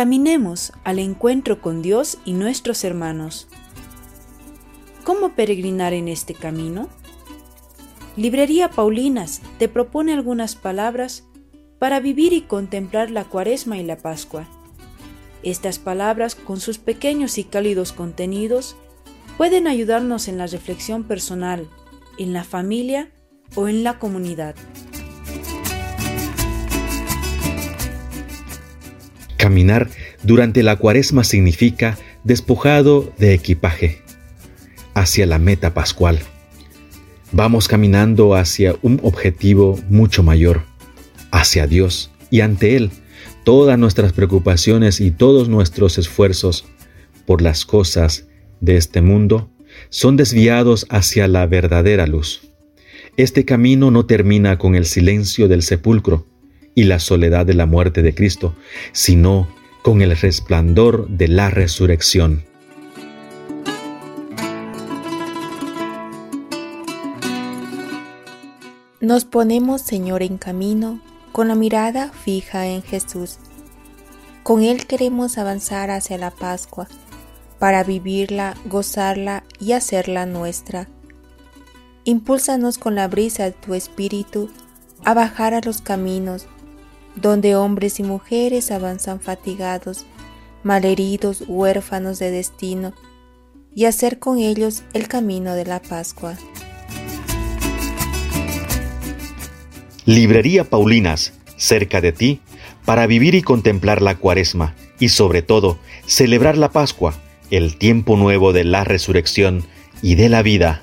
caminemos al encuentro con Dios y nuestros hermanos. ¿Cómo peregrinar en este camino? Librería Paulinas te propone algunas palabras para vivir y contemplar la cuaresma y la pascua. Estas palabras, con sus pequeños y cálidos contenidos, pueden ayudarnos en la reflexión personal, en la familia o en la comunidad. Caminar durante la cuaresma significa despojado de equipaje hacia la meta pascual. Vamos caminando hacia un objetivo mucho mayor, hacia Dios y ante Él todas nuestras preocupaciones y todos nuestros esfuerzos por las cosas de este mundo son desviados hacia la verdadera luz. Este camino no termina con el silencio del sepulcro y la soledad de la muerte de Cristo, sino con el resplandor de la resurrección. Nos ponemos, Señor, en camino con la mirada fija en Jesús. Con Él queremos avanzar hacia la Pascua, para vivirla, gozarla y hacerla nuestra. Impúlsanos con la brisa de tu espíritu a bajar a los caminos, donde hombres y mujeres avanzan fatigados, malheridos, huérfanos de destino, y hacer con ellos el camino de la Pascua. Librería Paulinas, cerca de ti, para vivir y contemplar la cuaresma y sobre todo celebrar la Pascua, el tiempo nuevo de la resurrección y de la vida.